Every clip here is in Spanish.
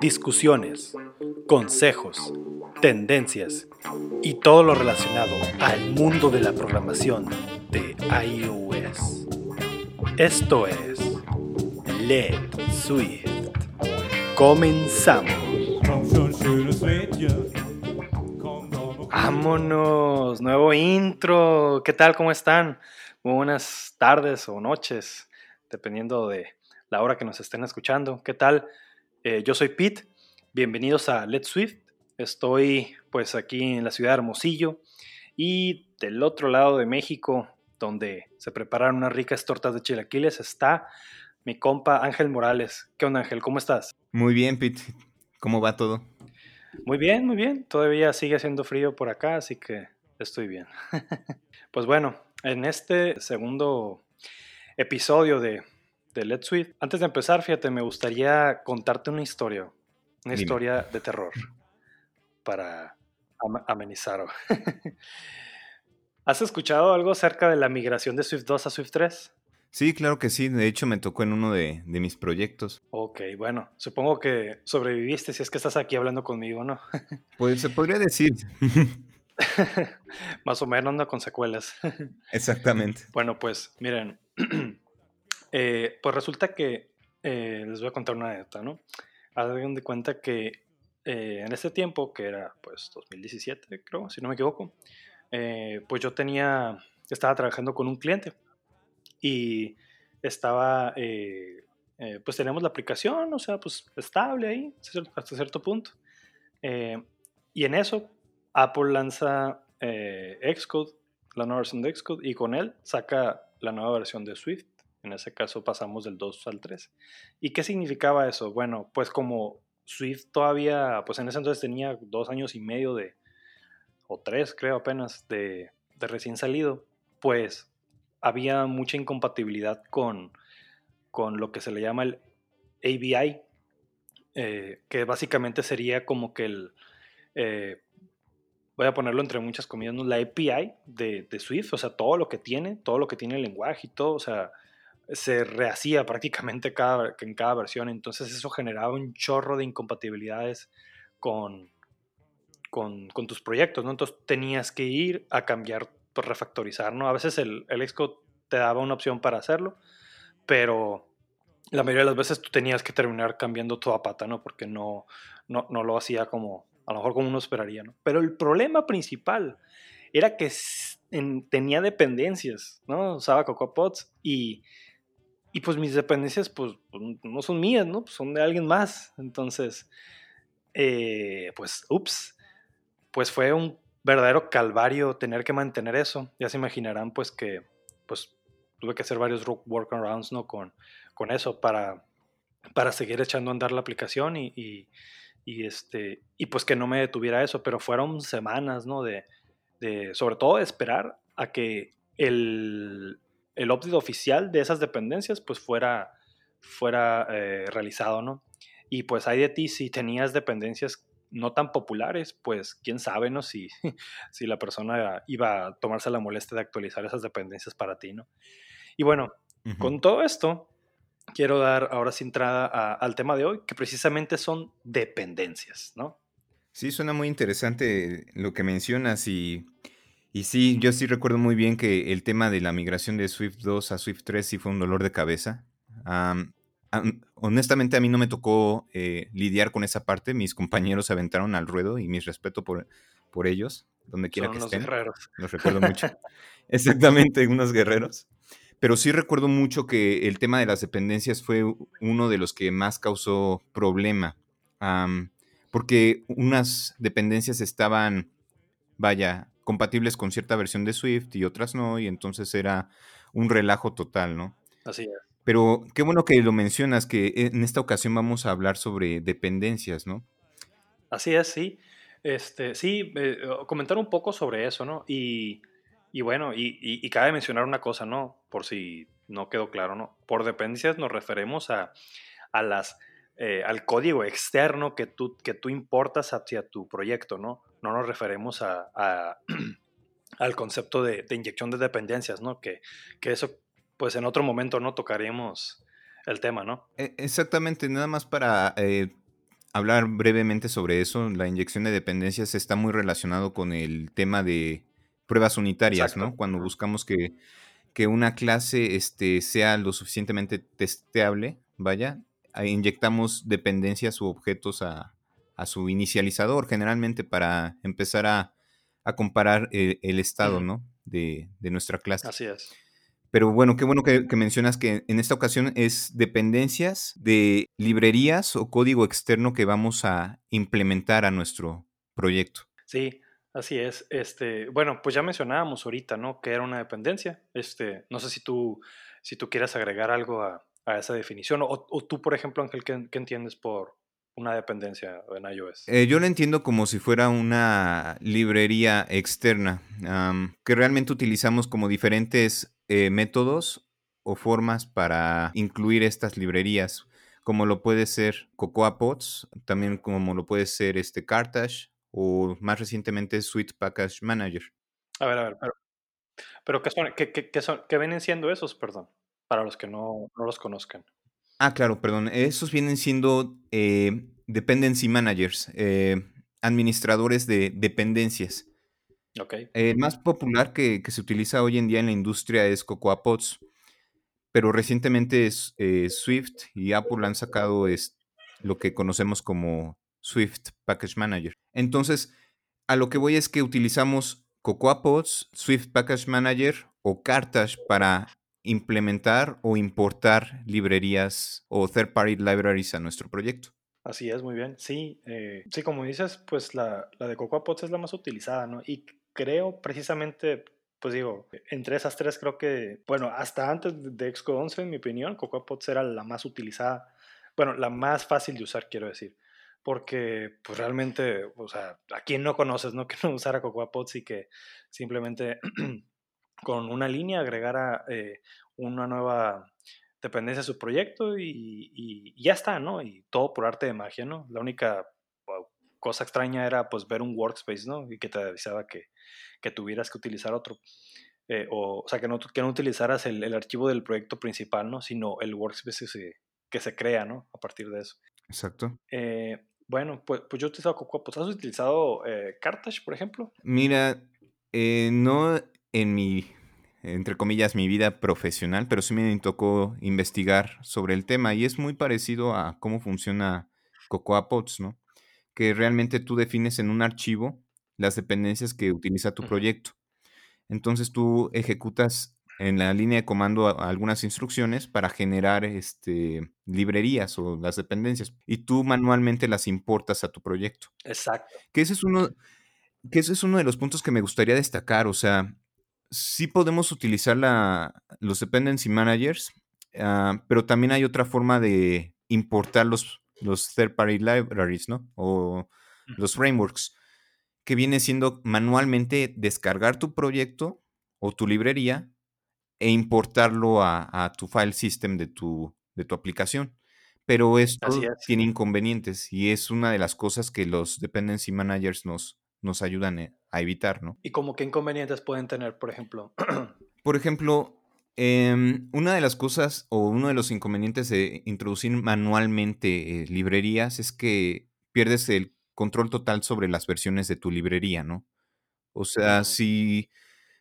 Discusiones, consejos, tendencias y todo lo relacionado al mundo de la programación de iOS. Esto es Let Swift. Comenzamos. Vámonos, nuevo intro. ¿Qué tal? ¿Cómo están? Buenas tardes o noches, dependiendo de la hora que nos estén escuchando. ¿Qué tal? Eh, yo soy Pete. Bienvenidos a Let's Swift. Estoy pues aquí en la ciudad de Hermosillo y del otro lado de México, donde se preparan unas ricas tortas de chilaquiles, está mi compa Ángel Morales. ¿Qué onda Ángel? ¿Cómo estás? Muy bien, Pete. ¿Cómo va todo? Muy bien, muy bien. Todavía sigue haciendo frío por acá, así que estoy bien. pues bueno, en este segundo episodio de, de Let's Sweet, antes de empezar, fíjate, me gustaría contarte una historia, una historia de terror para amenizar. ¿Has escuchado algo acerca de la migración de Swift 2 a Swift 3? Sí, claro que sí. De hecho, me tocó en uno de, mis proyectos. Ok, bueno, supongo que sobreviviste si es que estás aquí hablando conmigo, ¿no? pues se podría decir. Más o menos, no con secuelas. Exactamente. Bueno, pues miren, eh, pues resulta que eh, les voy a contar una anécdota, ¿no? Hagan de cuenta que eh, en ese tiempo, que era pues 2017, creo, si no me equivoco, pues yo tenía, estaba trabajando con un cliente y estaba, eh, eh, pues tenemos la aplicación, o sea, pues estable ahí hasta cierto punto. Eh, y en eso, Apple lanza Xcode, la nueva versión de Xcode, y con él saca la nueva versión de Swift. En ese caso pasamos del 2 al 3. ¿Y qué significaba eso? Bueno, pues como Swift todavía, pues en ese entonces tenía dos años y medio de, o tres creo apenas, de, de recién salido, pues había mucha incompatibilidad con, con lo que se le llama el ABI, eh, que básicamente sería como que el, eh, voy a ponerlo entre muchas comillas, la API de, Swift, o sea, todo lo que tiene, todo lo que tiene el lenguaje y todo, o sea, se rehacía prácticamente cada, en cada versión, entonces eso generaba un chorro de incompatibilidades con, con, con tus proyectos, ¿no? Entonces tenías que ir a cambiar pues, refactorizar, ¿no? A veces el, el Xcode te daba una opción para hacerlo, pero la mayoría de las veces tú tenías que terminar cambiando toda pata, ¿no? Porque no, no, no lo hacía como, a lo mejor como uno esperaría, ¿no? Pero el problema principal era que tenía dependencias, ¿no? Usaba CocoaPods y, y pues mis dependencias pues, pues no son mías, ¿no? Pues son de alguien más. Entonces, eh, pues, ups, pues fue un verdadero calvario tener que mantener eso. Ya se imaginarán pues que pues tuve que hacer varios workarounds ¿no? con, con eso para, para seguir echando a andar la aplicación y, y, este, y pues que no me detuviera eso, pero fueron semanas, ¿no? De, de sobre todo de esperar a que el, el update oficial de esas dependencias pues fuera, fuera eh, realizado, ¿no? Y pues hay de ti si tenías dependencias no tan populares, pues quién sabe, ¿no? Si, si la persona iba a tomarse la molestia de actualizar esas dependencias para ti, ¿no? Y bueno, con todo esto, quiero dar ahora sí entrada al tema de hoy, que precisamente son dependencias, ¿no? Sí, suena muy interesante lo que mencionas y, y sí, yo sí recuerdo muy bien que el tema de la migración de Swift 2 a Swift 3 sí fue un dolor de cabeza honestamente a mí no me tocó eh, lidiar con esa parte. Mis compañeros se aventaron al ruedo y mis respeto por, por ellos, donde quiera que estén. Guerreros. Los recuerdo mucho. Exactamente, unos guerreros. Pero sí recuerdo mucho que el tema de las dependencias fue uno de los que más causó problema. porque unas dependencias estaban, vaya, compatibles con cierta versión de Swift y otras no, y entonces era un relajo total, ¿no? Así es. Pero qué bueno que lo mencionas, que en esta ocasión vamos a hablar sobre dependencias, ¿no? Así es, sí. Este, sí, eh, comentar un poco sobre eso, ¿no? Y, bueno, y, cabe mencionar una cosa, ¿no? Por si no quedó claro, ¿no? Por dependencias nos referimos a, las, eh, al código externo que tú, que tú importas hacia tu proyecto, ¿no? No nos referimos a, al concepto de, inyección de dependencias, ¿no? Que, que eso pues en otro momento no tocaremos el tema, ¿no? E, exactamente, nada más para eh, hablar brevemente sobre eso, la inyección de dependencias está muy relacionado con el tema de pruebas unitarias, ¿no? Cuando buscamos que, que, una clase este, sea lo suficientemente testeable, vaya, inyectamos dependencias u objetos a, a su inicializador, generalmente para empezar a, a comparar el, el estado, ¿no? De, de, nuestra clase. Así es. Pero bueno, qué bueno que, que, mencionas que en esta ocasión es dependencias de librerías o código externo que vamos a implementar a nuestro proyecto. Sí, así es. Este, bueno, pues ya mencionábamos ahorita, ¿no? Que era una dependencia. Este, no sé si tú, si tú quieres agregar algo a, a esa definición. O, o, tú, por ejemplo, Ángel, ¿qué, qué entiendes por, una dependencia en iOS? Eh, yo lo entiendo como si fuera una librería externa um, que realmente utilizamos como diferentes eh, métodos o formas para incluir estas librerías, como lo puede ser Cocoa Pods, también como lo puede ser este Cartage o más recientemente Sweet Package Manager. A ver, a ver, pero, pero ¿qué, son, qué, qué, qué, son, ¿qué vienen siendo esos, perdón? Para los que no, no los conozcan. Ah, claro, perdón. Esos vienen siendo eh, dependency managers, eh, administradores de dependencias. Okay. El más popular que, que, se utiliza hoy en día en la industria es Cocoa Pods, pero recientemente es, eh, Swift y Apple han sacado es, lo que conocemos como Swift Package Manager. Entonces, a lo que voy es que utilizamos Cocoa Pods, Swift Package Manager o Cartage para implementar o importar librerías o third-party libraries a nuestro proyecto. Así es, muy bien. Sí, eh, sí como dices, pues la, la de Cocoa Pods es la más utilizada, ¿no? Y creo precisamente, pues digo, entre esas tres creo que, bueno, hasta antes de Xcode 11, en mi opinión, Cocoa Pods era la más utilizada, bueno, la más fácil de usar, quiero decir. Porque, pues realmente, o sea, a quien no conoces, ¿no? Que no usara Cocoa Pods y que simplemente con una línea agregara eh, una nueva dependencia a su proyecto y, y, ya está, ¿no? Y todo por arte de magia, ¿no? La única cosa extraña era pues ver un workspace, ¿no? Y que te avisaba que, que tuvieras que utilizar otro. Eh, o, o, sea, que no, que no utilizaras el, el, archivo del proyecto principal, ¿no? Sino el workspace que se, que se crea, ¿no? A partir de eso. Exacto. Eh, bueno, pues, pues yo he utilizado Cocoa. ¿Has utilizado eh, Cartage, por ejemplo? Mira, no en mi, entre comillas, mi vida profesional, pero sí me tocó investigar sobre el tema y es muy parecido a cómo funciona Cocoa Pods, ¿no? Que realmente tú defines en un archivo las dependencias que utiliza tu proyecto. Entonces tú ejecutas en la línea de comando algunas instrucciones para generar este, librerías o las dependencias y tú manualmente las importas a tu proyecto. Exacto. Que ese es uno, que ese es uno de los puntos que me gustaría destacar. O sea, sí podemos utilizar la, los dependency managers, uh, pero también hay otra forma de importar los, los third-party libraries, ¿no? O los frameworks, que viene siendo manualmente descargar tu proyecto o tu librería e importarlo a, a tu file system de tu, de tu aplicación. Pero esto tiene inconvenientes y es una de las cosas que los dependency managers nos, nos ayudan eh, a evitar, ¿no? ¿Y como qué inconvenientes pueden tener, por ejemplo? por ejemplo, eh, una de las cosas o uno de los inconvenientes de introducir manualmente eh, librerías es que pierdes el control total sobre las versiones de tu librería, ¿no? O sea, si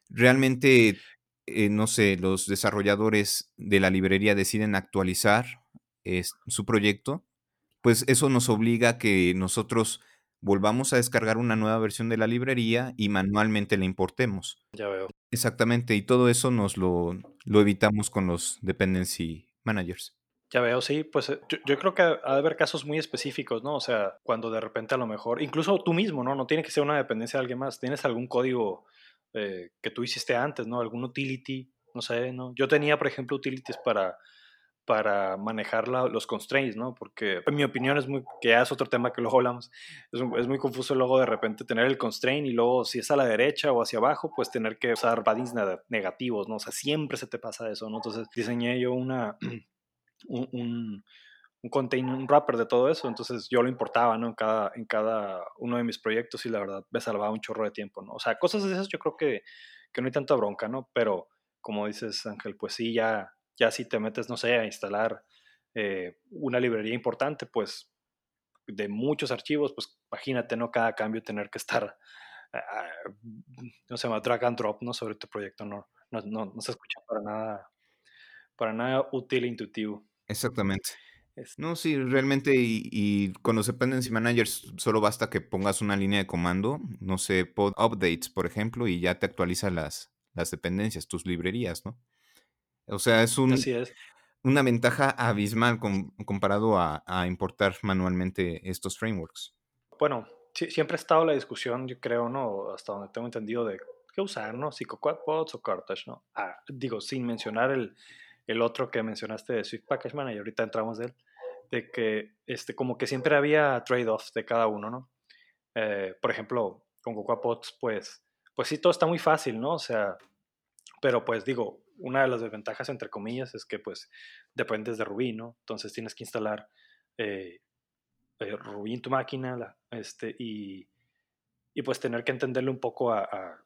realmente, eh, no sé, los desarrolladores de la librería deciden actualizar su proyecto, pues eso nos obliga a que nosotros volvamos a descargar una nueva versión de la librería y manualmente la importemos. Ya veo. Exactamente, y todo eso nos lo, lo evitamos con los dependency managers. Ya veo, sí, pues eh, yo, yo, creo que ha de haber casos muy específicos, ¿no? O sea, cuando de repente a lo mejor, incluso tú mismo, ¿no? No tiene que ser una dependencia de alguien más, tienes algún código eh, que tú hiciste antes, ¿no? Algún utility, no sé, ¿no? Yo tenía, por ejemplo, utilities para, para manejar la, los constraints, ¿no? Porque en mi opinión es muy, que ya es otro tema que luego hablamos, es, es, muy confuso luego de repente tener el constraint y luego si es a la derecha o hacia abajo, pues tener que usar paddings negativos, ¿no? O sea, siempre se te pasa eso, ¿no? Entonces diseñé yo una, un, un, un container, un wrapper de todo eso, entonces yo lo importaba, ¿no? En cada, en cada uno de mis proyectos y la verdad me salvaba un chorro de tiempo, ¿no? O sea, cosas de esas yo creo que, que no hay tanta bronca, ¿no? Pero como dices, Ángel, pues sí, ya ya si te metes, no sé, a instalar eh, una librería importante, pues de muchos archivos, pues imagínate, ¿no? Cada cambio tener que estar, ah, no sé, drag and drop, ¿no? Sobre tu proyecto, no, no, no, se escucha para nada, para nada útil e intuitivo. Exactamente. No, sí, realmente, y, con los dependency managers solo basta que pongas una línea de comando, no sé, pod updates, por ejemplo, y ya te actualiza las, las dependencias, tus librerías, ¿no? O sea, es, un, es. una ventaja abismal comparado a, importar manualmente estos frameworks. Bueno, siempre ha estado la discusión, yo creo, ¿no? Hasta donde tengo entendido de qué usar, ¿no? Si Pods o Cartage, ¿no? Ah, digo, sin mencionar el, el otro que mencionaste de Swift Package Manager, ahorita entramos de él, de que este, como que siempre había trade-offs de cada uno, ¿no? Eh, por ejemplo, con CocoaPods, pues, pues sí, todo está muy fácil, ¿no? O sea, pero pues digo, una de las desventajas, entre comillas, es que pues dependes de Ruby, ¿no? Entonces tienes que instalar eh, eh, Ruby en tu máquina este, y, y, pues tener que entenderle un poco a,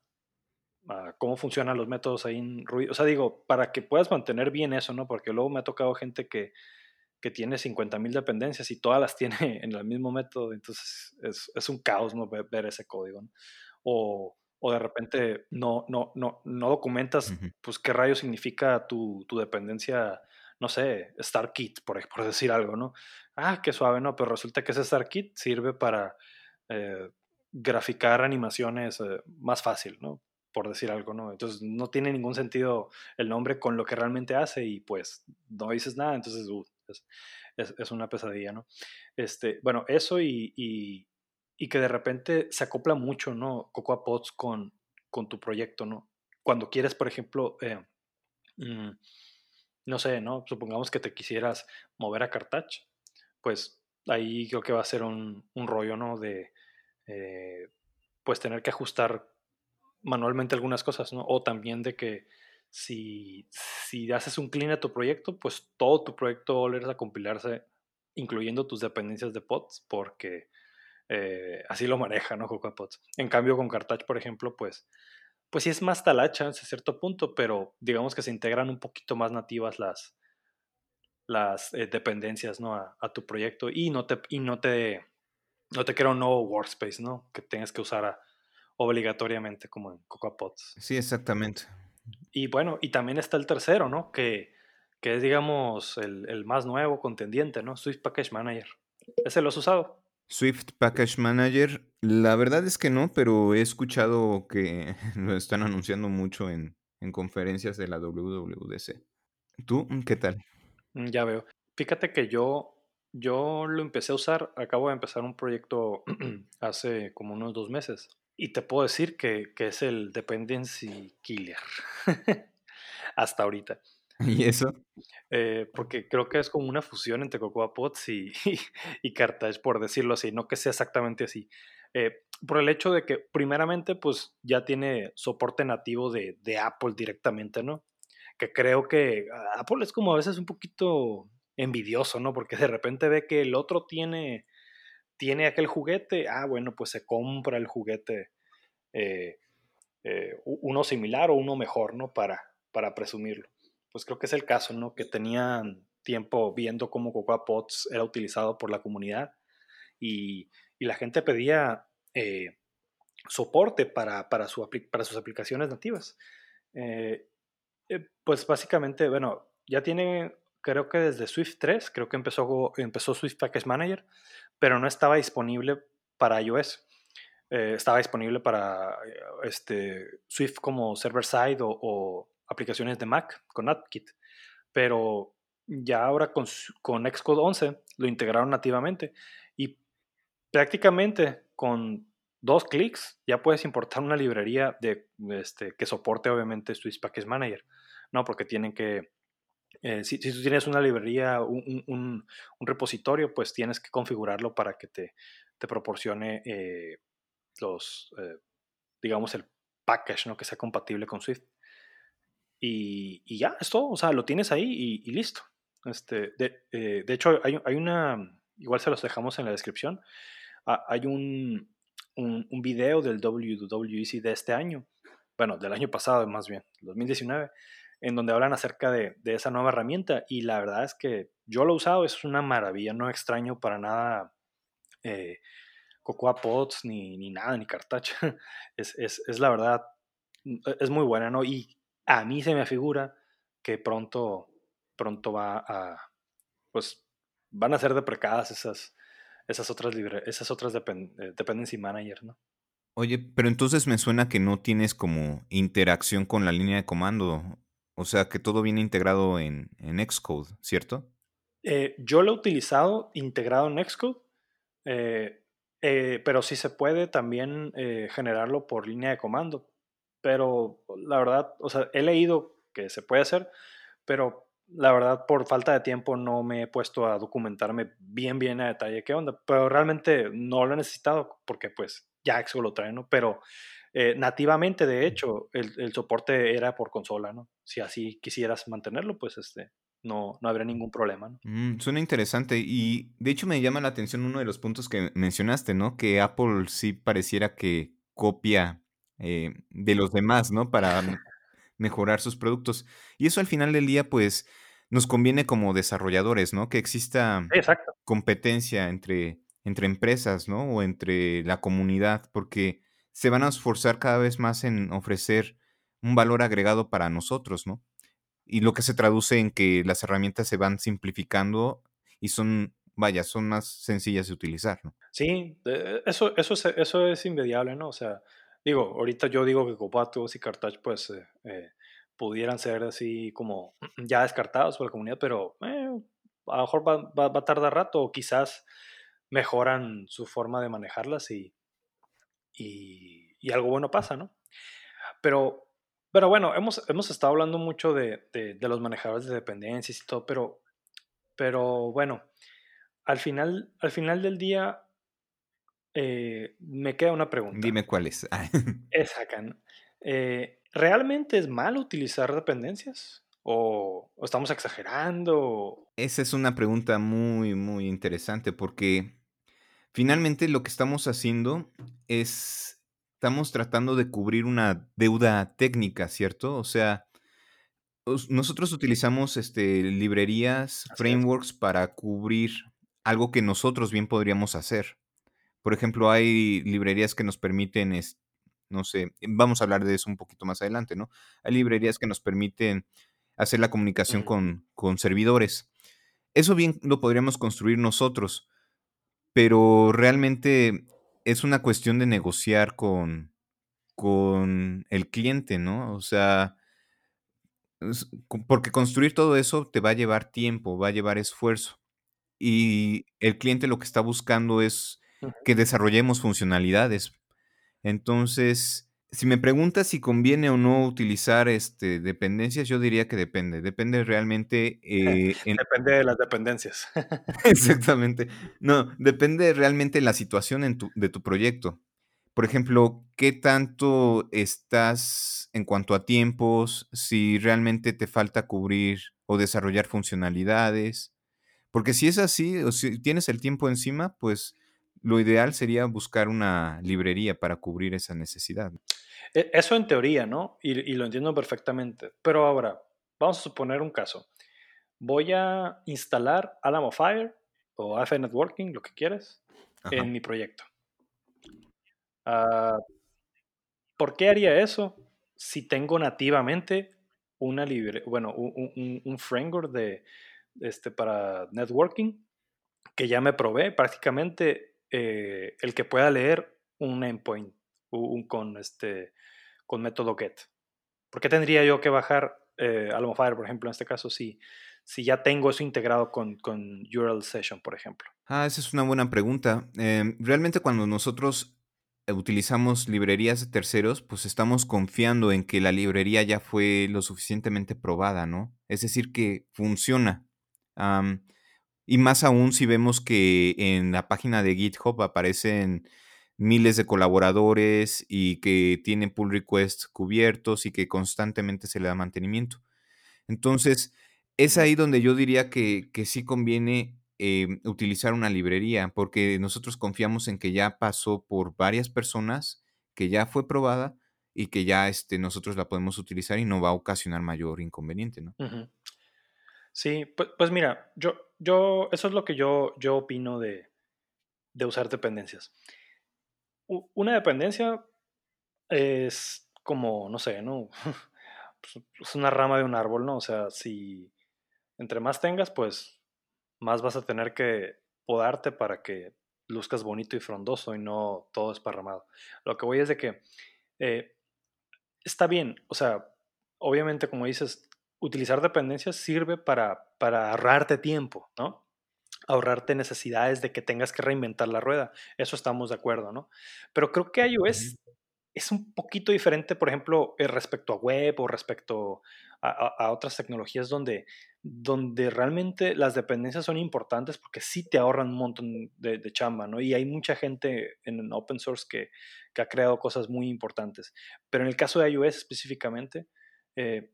cómo funcionan los métodos ahí en Ruby. O sea, digo, para que puedas mantener bien eso, ¿no? Porque luego me ha tocado gente que, que tiene 50.000 dependencias y todas las tiene en el mismo método, entonces es, un caos, ¿no? Ver, ese código, ¿no? O, o de repente no, no, no, no documentas, pues, qué rayo significa tu, tu dependencia, no sé, StarKit, por, por decir algo, ¿no? Ah, qué suave, ¿no? Pero resulta que ese StarKit sirve para eh, graficar animaciones eh, más fácil, ¿no? Por decir algo, ¿no? Entonces no tiene ningún sentido el nombre con lo que realmente hace y pues no dices nada, entonces uh, es, es, una pesadilla, ¿no? Este, bueno, eso y, y y que de repente se acopla mucho, ¿no? Cocoa Pods con, con tu proyecto, ¿no? Cuando quieres, por ejemplo, eh, mm, no sé, ¿no? Supongamos que te quisieras mover a Cartach, pues ahí creo que va a ser un, un rollo, ¿no? De, eh, pues tener que ajustar manualmente algunas cosas, ¿no? O también de que si, si haces un clean a tu proyecto, pues todo tu proyecto va a compilarse, incluyendo tus dependencias de pods, porque eh, así lo maneja, ¿no? CocoaPods. En cambio, con Cartach, por ejemplo, pues, pues sí es más talacha a cierto punto, pero digamos que se integran un poquito más nativas las, las eh, dependencias, ¿no? A, tu proyecto y no te, y no te, no te crea un nuevo workspace, ¿no? Que tengas que usar obligatoriamente como en CocoaPods. Sí, exactamente. Y bueno, y también está el tercero, ¿no? Que, que es, digamos, el, el, más nuevo contendiente, ¿no? Swift Package Manager. ¿Ese lo has usado? Swift Package Manager, la verdad es que no, pero he escuchado que lo están anunciando mucho en, conferencias de la WWDC. ¿Tú qué tal? Mm, ya veo. Fíjate que yo, yo lo empecé a usar, acabo de empezar un proyecto hace como unos dos meses y te puedo decir que, que es el dependency killer hasta ahorita. ¿Y eso? Eh, porque creo que es como una fusión entre Cocoa Pods y, y, Cartage, por decirlo así, no que sea exactamente así. Eh, por el hecho de que, primeramente, pues ya tiene soporte nativo de, de, Apple directamente, ¿no? Que creo que Apple es como a veces un poquito envidioso, ¿no? Porque de repente ve que el otro tiene, tiene aquel juguete, ah, bueno, pues se compra el juguete, eh, uno similar o uno mejor, ¿no? Para, para presumirlo pues creo que es el caso, ¿no? Que tenían tiempo viendo cómo Cocoa Pods era utilizado por la comunidad y, la gente pedía eh, soporte para, para, su, para, sus aplicaciones nativas. Eh, eh, pues básicamente, bueno, ya tiene, creo que desde Swift 3, creo que empezó, empezó Swift Package Manager, pero no estaba disponible para iOS. estaba disponible para este, Swift como server-side o aplicaciones de Mac con AppKit, pero ya ahora con, con Xcode 11 lo integraron nativamente y prácticamente con dos clics ya puedes importar una librería de, este, que soporte obviamente Swiss Package Manager, ¿no? Porque tienen que, eh, si, tú tienes una librería, un, un, repositorio, pues tienes que configurarlo para que te, te proporcione eh, los, eh, digamos, el package, ¿no? Que sea compatible con Swift. Y, ya, es todo, o sea, lo tienes ahí y, listo. Este, de, eh, de hecho, hay, hay, una, igual se los dejamos en la descripción, hay un, un, video del WWEC de este año, bueno, del año pasado más bien, 2019, en donde hablan acerca de, esa nueva herramienta y la verdad es que yo lo he usado, es una maravilla, no extraño para nada eh, Cocoa Pods ni, ni, nada, ni Cartach. Es, es, la verdad, mm, e, es muy buena, ¿no? Y a mí se me figura que pronto, pronto va a, pues, van a ser deprecadas esas, esas otras, libre, esas otras eh, dependency manager, ¿no? Oye, pero entonces me suena que no tienes como interacción con la línea de comando. O sea, que todo viene integrado en, en Xcode, ¿cierto? Eh, yo lo he utilizado integrado en Xcode, eh, pero sí se puede también generarlo por línea de comando. Pero la verdad, o sea, he leído que se puede hacer, pero la verdad por falta de tiempo no me he puesto a documentarme bien, bien a detalle qué onda. Pero realmente no lo he necesitado porque pues ya Xcode lo trae, ¿no? Pero eh, nativamente, de hecho, el, soporte era por consola, ¿no? Si así quisieras mantenerlo, pues este, no, no habría ningún problema, ¿no? Mm, suena interesante y de hecho me llama la atención uno de los puntos que mencionaste, ¿no? Que Apple sí pareciera que copia eh, de los demás, ¿no? Para mejorar sus productos. Y eso al final del día, pues, nos conviene como desarrolladores, ¿no? Que exista competencia entre, entre empresas, ¿no? O entre la comunidad, porque se van a esforzar cada vez más en ofrecer un valor agregado para nosotros, ¿no? Y lo que se traduce en que las herramientas se van simplificando y son, vaya, son más sencillas de utilizar, ¿no? Sí, eso, eso, es, eso es inmediable, ¿no? O sea, digo, ahorita yo digo que Copatos y Cartouch, pues, eh, eh, pudieran ser así como ya descartados por la comunidad, pero eh, a lo mejor va, va, va, a tardar rato o quizás mejoran su forma de manejarlas y, y, algo bueno pasa, ¿no? Pero, pero bueno, hemos, hemos estado hablando mucho de, de, los manejadores de dependencias y todo, pero, pero bueno, al final, al final del día eh, me queda una pregunta. Dime cuál es. es acá, eh, ¿Realmente es malo utilizar dependencias? ¿O, ¿O, estamos exagerando? Esa es una pregunta muy, muy interesante porque Finalmente lo que estamos haciendo es, estamos tratando de cubrir una deuda técnica, ¿cierto? O sea, nosotros utilizamos este, librerías, frameworks para cubrir algo que nosotros bien podríamos hacer. Por ejemplo, hay librerías que nos permiten, no sé, vamos a hablar de eso un poquito más adelante, ¿no? Hay librerías que nos permiten hacer la comunicación con, con servidores. Eso bien lo podríamos construir nosotros pero realmente es una cuestión de negociar con, con el cliente, ¿no? O sea, porque construir todo eso te va a llevar tiempo, va a llevar esfuerzo. Y el cliente lo que está buscando es que desarrollemos funcionalidades. Entonces, si me preguntas si conviene o no utilizar este, dependencias, yo diría que depende. Depende realmente. Eh, depende de las dependencias. Exactamente. No, depende realmente de la situación de tu proyecto. Por ejemplo, ¿qué tanto estás en cuanto a tiempos? Si realmente te falta cubrir o desarrollar funcionalidades. Porque si es así, o si tienes el tiempo encima, pues lo ideal sería buscar una librería para cubrir esa necesidad. E, eso en teoría, ¿no? Y, lo entiendo perfectamente. Pero ahora, vamos a suponer un caso. Voy a instalar Alamo Fire o AF Networking, lo que quieras, en mi proyecto. Ah, ¿Por qué haría eso si tengo nativamente una libre, bueno, un, framework de, este, para networking que ya me provee prácticamente eh, el que pueda leer un endpoint con, este, con método get. ¿Por qué tendría yo que bajar eh, Fire, por ejemplo, en este caso, si, si ya tengo eso integrado con, con URL Session, por ejemplo? Ah, esa es una buena pregunta. Em, realmente cuando nosotros utilizamos librerías de terceros, pues estamos confiando en que la librería ya fue lo suficientemente probada, ¿no? Es decir, que funciona. Y más aún si vemos que en la página de GitHub aparecen miles de colaboradores y que tienen pull requests cubiertos y que constantemente se le da mantenimiento. Entonces, es ahí donde yo diría que, sí conviene em, utilizar una librería, porque nosotros confiamos en que ya pasó por varias personas, que ya fue probada y que ya este, nosotros la podemos utilizar y no va a ocasionar mayor inconveniente, ¿no? Sí, pues, pues, mira, yo, yo, eso es lo que yo, yo opino de, de usar dependencias. una dependencia es como, no sé, ¿no? Pues, es una rama de un árbol, ¿no? O sea, si entre más tengas, pues más vas a tener que podarte para que luzcas bonito y frondoso y no todo esparramado. Lo que voy es de que eh, está bien, o sea, obviamente como dices, utilizar dependencias sirve para, para ahorrarte tiempo, ¿no? Ahorrarte necesidades de que tengas que reinventar la rueda. Eso estamos de acuerdo, ¿no? Pero creo que iOS es un poquito diferente, por ejemplo, eh, respecto a web o respecto a, otras tecnologías donde, donde realmente las dependencias son importantes porque sí te ahorran un montón de, chamba, ¿no? Y hay mucha gente en open source que, que, ha creado cosas muy importantes. Pero en el caso de iOS específicamente, eh,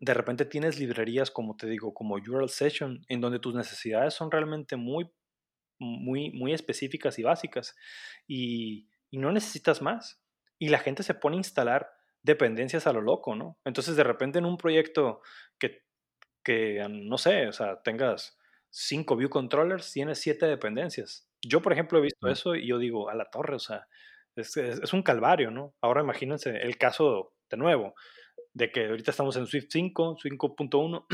de repente tienes librerías, como te digo, como URL Session, en donde tus necesidades son realmente muy, muy, muy específicas y básicas y, y no necesitas más y la gente se pone a instalar dependencias a lo loco, ¿no? Entonces de repente en un proyecto que, que no sé, o sea, tengas cinco view controllers, tienes siete dependencias. Yo, por ejemplo, he visto eso y yo digo, a la torre, o sea, es, es, un calvario, ¿no? Ahora imagínense el caso de nuevo, de que ahorita estamos en Swift 5, 5.1,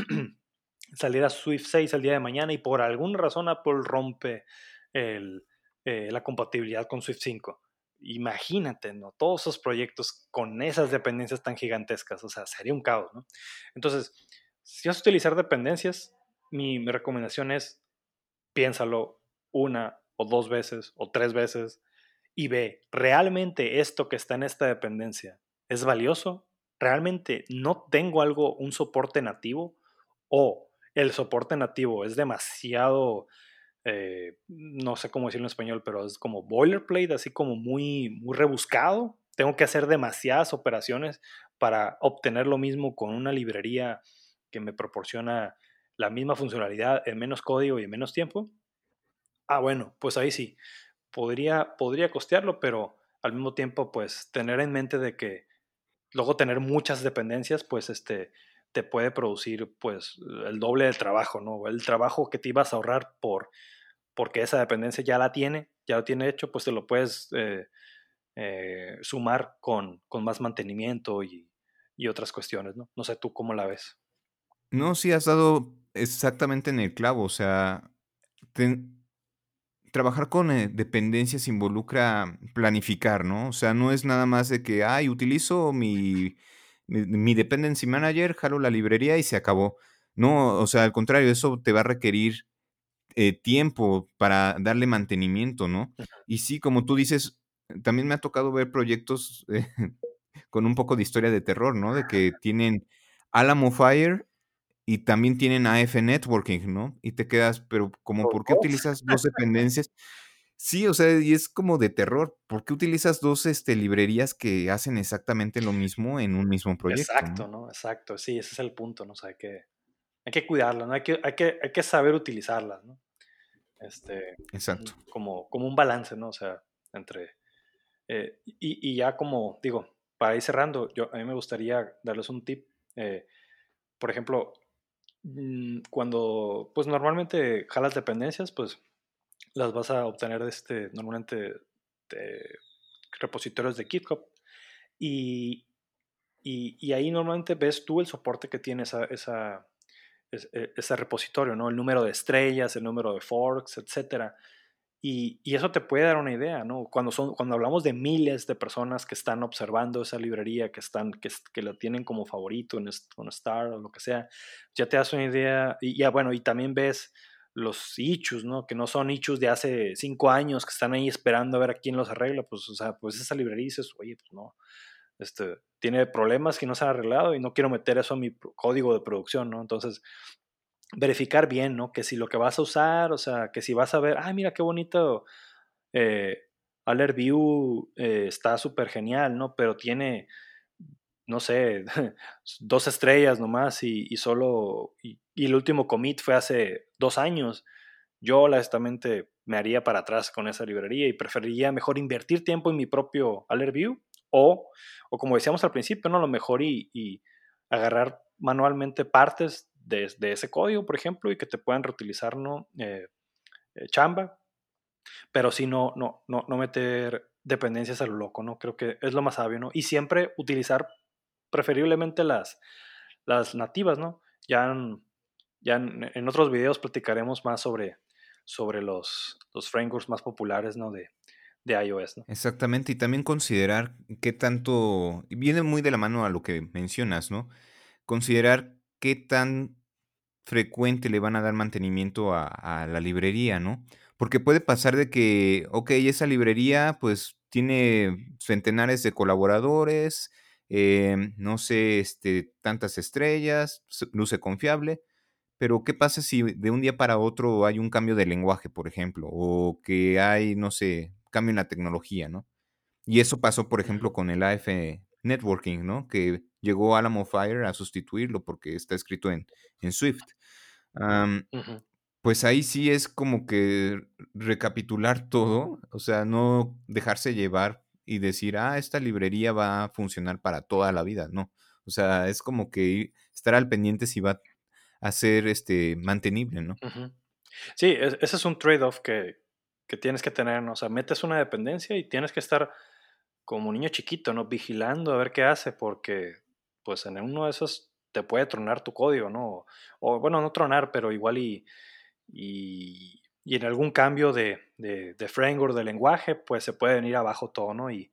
saliera Swift 6 al día de mañana y por alguna razón Apple rompe el, eh, la compatibilidad con Swift 5 imagínate, ¿no? Todos esos proyectos con esas dependencias tan gigantescas, o sea, sería un caos, ¿no? Entonces, si vas a utilizar dependencias, mi, recomendación es piénsalo una o dos veces o tres veces y ve, ¿realmente esto que está en esta dependencia es valioso? ¿Realmente no tengo algo, un soporte nativo? ¿O el soporte nativo es demasiado eh, no sé cómo decirlo en español, pero es como boilerplate, así como muy, muy rebuscado. Tengo que hacer demasiadas operaciones para obtener lo mismo con una librería que me proporciona la misma funcionalidad en menos código y en menos tiempo. Ah, bueno, pues ahí sí, podría, podría costearlo, pero al mismo tiempo, pues tener en mente de que luego tener muchas dependencias, pues este, te puede producir pues el doble de trabajo, ¿no? El trabajo que te ibas a ahorrar por porque esa dependencia ya la tiene, ya lo tiene hecho, pues te lo puedes eh, eh, sumar con, más mantenimiento y, otras cuestiones, ¿no? No sé tú cómo la ves. No, sí, has dado exactamente en el clavo, o sea, trabajar con eh, dependencias involucra planificar, ¿no? O sea, no es nada más de que, ay, utilizo mi, mi, mi dependency manager, jalo la librería y se acabó. No, o sea, al contrario, eso te va a requerir eh, tiempo para darle mantenimiento, ¿no? Y sí, como tú dices, también me ha tocado ver proyectos eh, con un poco de historia de terror, ¿no? De que tienen Alamo Fire y también tienen AF Networking, ¿no? Y te quedas, pero como, ¿por qué utilizas dos dependencias? Sí, o sea, y es como de terror. ¿Por qué utilizas dos este, librerías que hacen exactamente lo mismo en un mismo proyecto? Exacto, ¿no? Exacto, sí, ese es el punto, ¿no? O sea, hay que, hay que cuidarlas, ¿no? Hay que, hay, que, hay que saber utilizarlas, ¿no? Este, Exacto. Como, como un balance, ¿no? O sea, entre... Eh, y, ya como digo, para ir cerrando, yo, a mí me gustaría darles un tip. Eh, por ejemplo, cuando pues normalmente jalas dependencias, pues las vas a obtener de este, normalmente de repositorios de GitHub. Y, y, y, ahí normalmente ves tú el soporte que tiene esa, esa, e, ese repositorio, ¿no? El número de estrellas, el número de forks, etc. Y, eso te puede dar una idea, ¿no? Cuando, son, cuando hablamos de miles de personas que están observando esa librería, que, están, que, que la tienen como favorito en, un Star o lo que sea, ya te das una idea. Y ya, bueno, y también ves los issues, ¿no? Que no son issues de hace cinco años que están ahí esperando a ver a quién los arregla. Pues, o sea, pues esa librería dices, oye, pues no, este, tiene problemas que no se han arreglado y no quiero meter eso a mi código de producción, ¿no? Entonces, verificar bien, ¿no? Que si lo que vas a usar, o sea, que si vas a ver, ay, mira qué bonito, eh, Alert View eh, está súper genial, ¿no? Pero tiene, no sé, dos estrellas nomás y, y solo, y, y, el último commit fue hace dos años. Yo, honestamente, me haría para atrás con esa librería y preferiría mejor invertir tiempo en mi propio Alert View O, o como decíamos al principio, ¿no? Lo mejor y, agarrar manualmente partes de, ese código, por ejemplo, y que te puedan reutilizar, ¿no? Eh, eh, chamba, pero sí no, no, no, no meter dependencias a lo loco, ¿no? Creo que es lo más sabio, ¿no? Y siempre utilizar preferiblemente las, las nativas, ¿no? Ya, en, ya en, otros videos platicaremos más sobre, sobre los, los frameworks más populares, ¿no? De, de iOS, ¿no? Exactamente, y también considerar qué tanto, viene muy de la mano a lo que mencionas, ¿no? Considerar qué tan frecuente le van a dar mantenimiento a, a la librería, ¿no? Porque puede pasar de que, ok, esa librería pues tiene centenares de colaboradores, em, no sé, este, tantas estrellas, luce confiable, pero ¿qué pasa si de un día para otro hay un cambio de lenguaje, por ejemplo? O que hay, no sé, cambio en la tecnología, ¿no? Y eso pasó, por ejemplo, con el AF Networking, ¿no? Que llegó Alamo Fire a sustituirlo porque está escrito en, en Swift pues ahí sí es como que recapitular todo, o sea, no dejarse llevar y decir, ah, esta librería va a funcionar para toda la vida, no. O sea, es como que estar al pendiente si va a ser este, mantenible, ¿no? Sí, ese es un trade-off que, tienes que tener, ¿no? O sea, metes una dependencia y tienes que estar como un niño chiquito, ¿no? Vigilando a ver qué hace, porque pues en uno de esos te puede tronar tu código, ¿no? O bueno, no tronar, pero igual y y, en algún cambio de, de, framework, de lenguaje, pues se puede venir abajo todo, ¿no? Y,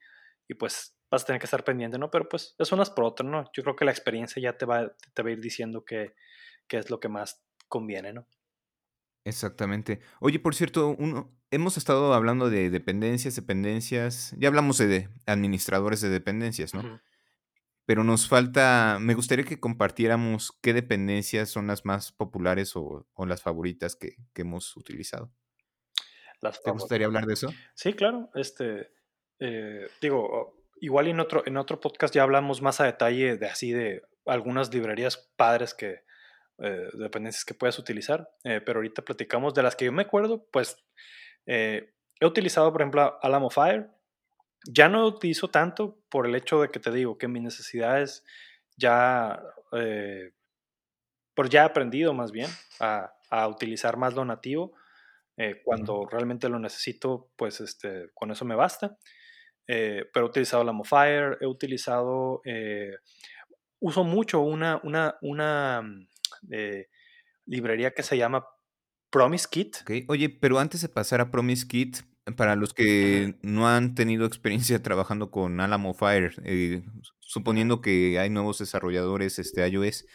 pues vas a tener que estar pendiente, ¿no? Pero pues es unas por otras, ¿no? Yo creo que la experiencia ya te va, te va a ir diciendo qué, es lo que más conviene, ¿no? Exactamente. Oye, por cierto, uno, hemos estado hablando de dependencias, dependencias, ya hablamos de administradores de dependencias, ¿no? Pero nos falta, me gustaría que compartiéramos qué dependencias son las más populares o, las favoritas que, hemos utilizado. ¿Te gustaría hablar de eso? Sí, claro. Este, eh, digo, igual en otro, en otro podcast ya hablamos más a detalle de así de algunas librerías padres que, eh, dependencias que puedes utilizar, eh, pero ahorita platicamos de las que yo me acuerdo, pues he utilizado, por ejemplo, Alamo Fire, ya no utilizo tanto por el hecho de que te digo que mis necesidades ya, eh, por ya he aprendido más bien a, utilizar más lo nativo. Eh, cuando realmente lo necesito, pues este, con eso me basta. Eh, pero he utilizado la Mofire, he utilizado, uso mucho una, una, una mm, librería que se llama Promise Kit. Oye, pero antes de pasar a Promise Kit, para los que no han tenido experiencia trabajando con Alamo Fire, eh, suponiendo que hay nuevos desarrolladores este, iOS,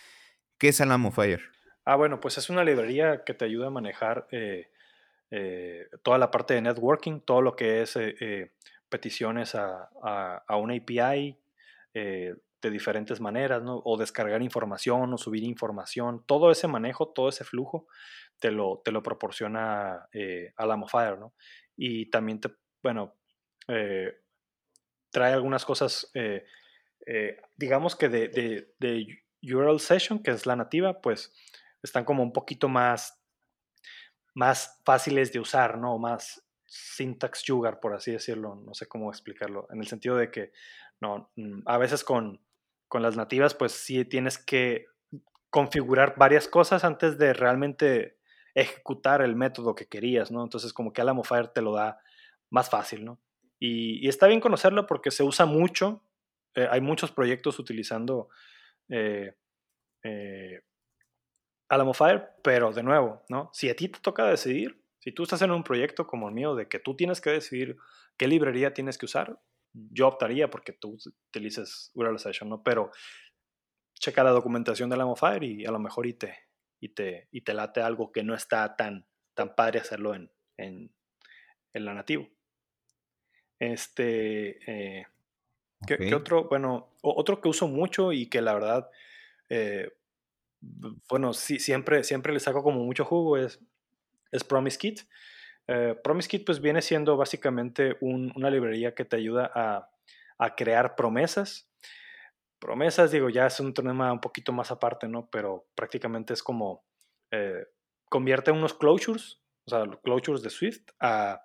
¿qué es Alamo Fire? Ah, bueno, pues es una librería que te ayuda a manejar eh, eh, toda la parte de networking, todo lo que es peticiones a, a, una API de diferentes maneras, ¿no? O descargar información o subir información, todo ese manejo, todo ese flujo te lo, te lo proporciona Alamo Fire, ¿no? Y también te, bueno, eh, trae algunas cosas, eh, eh, digamos que de, de, de, URL Session, que es la nativa, pues están como un poquito más, más fáciles de usar, ¿no? Más syntax sugar, por así decirlo, no sé cómo explicarlo, en el sentido de que, no, mm, a veces con, con las nativas, pues sí tienes que configurar varias cosas antes de realmente ejecutar el método que querías, ¿no? Entonces como que Alamo Fire te lo da más fácil, ¿no? Y, está bien conocerlo porque se usa mucho, eh, hay muchos proyectos utilizando eh, eh, Alamo Fire, pero de nuevo, ¿no? Si a ti te toca decidir, si tú estás en un proyecto como el mío de que tú tienes que decidir qué librería tienes que usar, yo optaría porque tú utilices URL Session, ¿no? Pero checa la documentación de Alamo Fire y a lo mejor y te, y te, y te late algo que no está tan, tan padre hacerlo en, en, la nativo. Este, eh, ¿qué, otro? Bueno, otro que uso mucho y que la verdad, eh, bueno, sí, siempre, siempre le saco como mucho jugo es, es Promise Kit. Eh, Promise Kit pues viene siendo básicamente una librería que te ayuda a, a crear promesas promesas, digo, ya es un tema un poquito más aparte, ¿no? Pero prácticamente es como eh, convierte unos closures, o sea, los closures de Swift, a,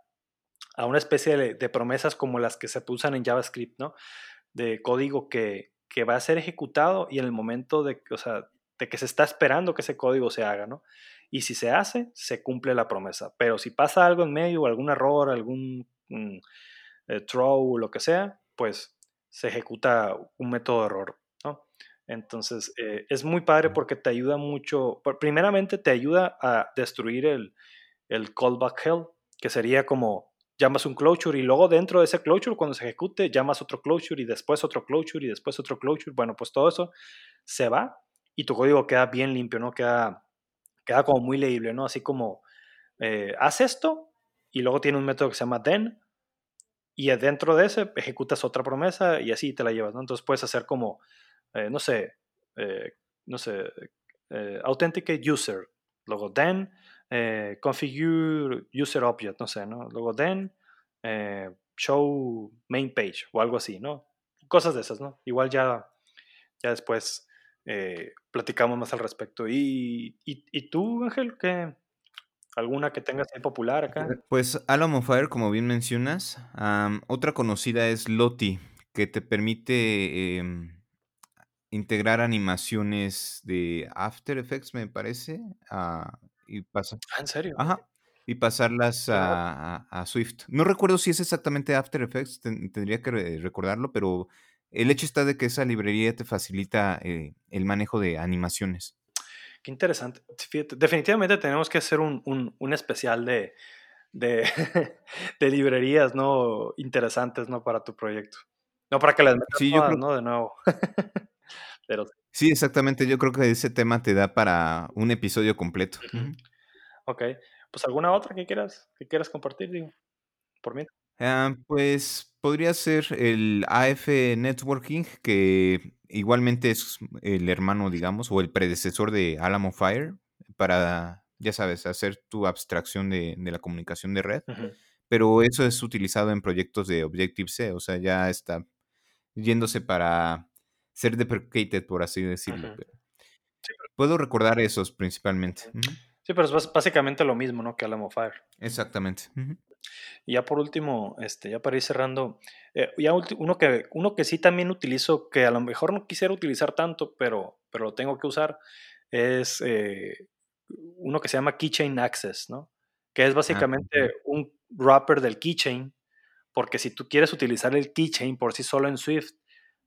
a una especie de, promesas como las que se usan en JavaScript, ¿no? de código que, que, va a ser ejecutado y en el momento de, o sea, de que se está esperando que ese código se haga, ¿no? Y si se hace, se cumple la promesa. Pero si pasa algo en medio, algún error, algún mm, eh, throw, lo que sea, pues se ejecuta un método de error, ¿no? Entonces, eh, es muy padre porque te ayuda mucho, primeramente te ayuda a destruir el, el callback hell, que sería como llamas un closure y luego dentro de ese closure, cuando se ejecute, llamas otro closure y después otro closure y después otro closure. Bueno, pues todo eso se va y tu código queda bien limpio, ¿no? Queda, queda como muy leíble, ¿no? Así como, eh, haz esto y luego tiene un método que se llama then y dentro de ese ejecutas otra promesa y así te la llevas, ¿no? Entonces puedes hacer como, eh, no sé, eh, no sé, authenticate user, luego then, configure user object, no sé, ¿no? Luego then, show main page o algo así, ¿no? Cosas de esas, ¿no? Igual ya, ya después eh, platicamos más al respecto. ¿Y, y, tú, Ángel, qué? ¿Alguna que tengas ahí popular acá? Eh, pues Alamo Fire, como bien mencionas. otra conocida es Loti, que te permite em, integrar animaciones de After Effects, me parece. Ah, y pasa. Ah, ¿en serio? Ajá. Y pasarlas a, Swift. No recuerdo si es exactamente After Effects, tendría que recordarlo, pero el hecho está de que esa librería te facilita eh, el manejo de animaciones. Qué interesante. definitivamente tenemos que hacer un, un, especial de, de, de, librerías ¿no? interesantes ¿no? para tu proyecto. No para que las metas sí, yo creo... ¿no? De nuevo. Pero... Sí, exactamente. Yo creo que ese tema te da para un episodio completo. Ok. Pues alguna otra que quieras, que quieras compartir, digo, por mí. Ah, pues podría ser el AF Networking, que igualmente es el hermano, digamos, o el predecesor de Alamo Fire, para, ya sabes, hacer tu abstracción de, la comunicación de red. Pero eso es utilizado en proyectos de Objective-C, o sea, ya está yéndose para ser deprecated, por así decirlo. Puedo recordar esos principalmente. Sí, pero es básicamente lo mismo, ¿no? Que Alamo Fire. Exactamente. Y ya por último, este, ya para ir cerrando, eh, ya uno que, uno que sí también utilizo, que a lo mejor no quisiera utilizar tanto, pero, pero lo tengo que usar, es eh, uno que se llama Keychain Access, ¿no? Que es ah, básicamente un wrapper del keychain, porque si tú quieres utilizar el keychain por sí solo en Swift,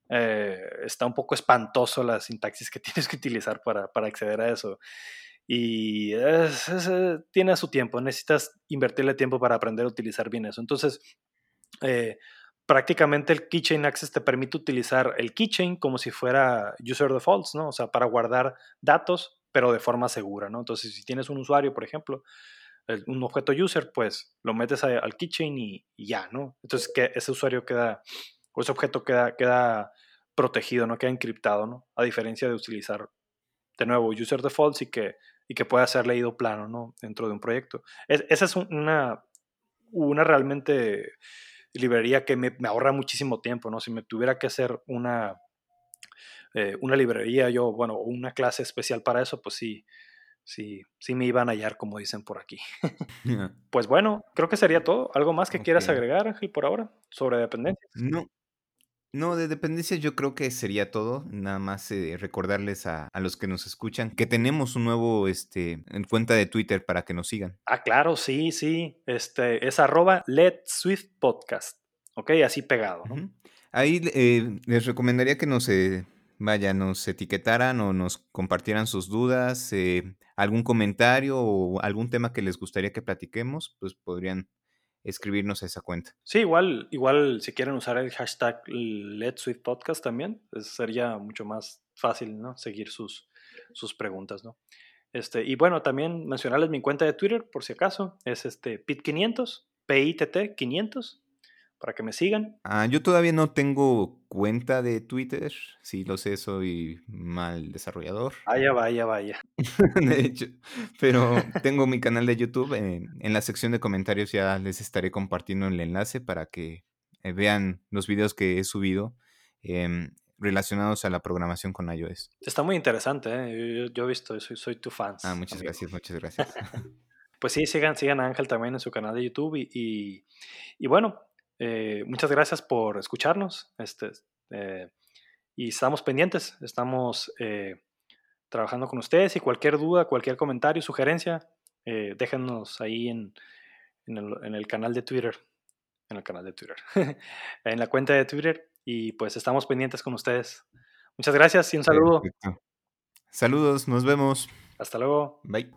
eh, está un poco espantoso la sintaxis que tienes que utilizar para, para acceder a eso y tiene su tiempo, necesitas invertirle tiempo para aprender a utilizar bien eso. Entonces, eh, prácticamente el Keychain Access te permite utilizar el Keychain como si fuera user defaults, ¿no? O sea, para guardar datos, pero de forma segura, ¿no? Entonces, si tienes un usuario, por ejemplo, un objeto user, pues lo metes al Keychain y, ya, ¿no? Entonces, que ese usuario queda, o ese objeto queda, queda protegido, no queda encriptado, ¿no? A diferencia de utilizar, de nuevo, user defaults y que y que pueda ser leído plano ¿no? dentro de un proyecto. esa es una, una realmente librería que me, ahorra muchísimo tiempo. ¿no? Si me tuviera que hacer una, eh, una librería, yo, bueno, una clase especial para eso, pues sí, sí, sí me iban a hallar, como dicen por aquí. pues bueno, creo que sería todo. ¿Algo más que quieras agregar, Ángel, por ahora sobre dependencias? No, no, de dependencia yo creo que sería todo. Nada más eh, recordarles a, los que nos escuchan que tenemos un nuevo este, en cuenta de Twitter para que nos sigan. Ah, claro, sí, sí. Este, es arroba Let Swift Podcast. Ok, así pegado. ¿no? Ahí eh, les recomendaría que nos, eh, vaya, nos etiquetaran o nos compartieran sus dudas, algún comentario o algún tema que les gustaría que platiquemos, pues podrían escribirnos a esa cuenta. Sí, igual, igual si quieren usar el hashtag Let's Podcast también, pues, sería mucho más fácil, ¿no? Seguir sus, sus preguntas, ¿no? Este, y bueno, también mencionarles mi cuenta de Twitter, por si acaso, es este PIT500, PITT 500, para que me sigan. Ah, yo todavía no tengo cuenta de Twitter. Sí, lo sé, soy mal desarrollador. Vaya, vaya, vaya. de hecho, pero tengo mi canal de YouTube. En, la sección de comentarios ya les estaré compartiendo el enlace para que eh, vean los videos que he subido em, relacionados a la programación con iOS. Está muy interesante, ¿eh? yo, he visto eso y soy tu fan. Ah, muchas gracias, muchas gracias. pues sí, sigan, sigan a Ángel también en su canal de YouTube y, y bueno, eh, muchas gracias por escucharnos. Este, Eh, y estamos pendientes, estamos eh, trabajando con ustedes y cualquier duda, cualquier comentario, sugerencia, déjenos ahí en, en, el, canal de Twitter, en el canal de Twitter, en la cuenta de Twitter y pues estamos pendientes con ustedes. Muchas gracias y un saludo. Saludos, nos vemos. Hasta luego. Bye.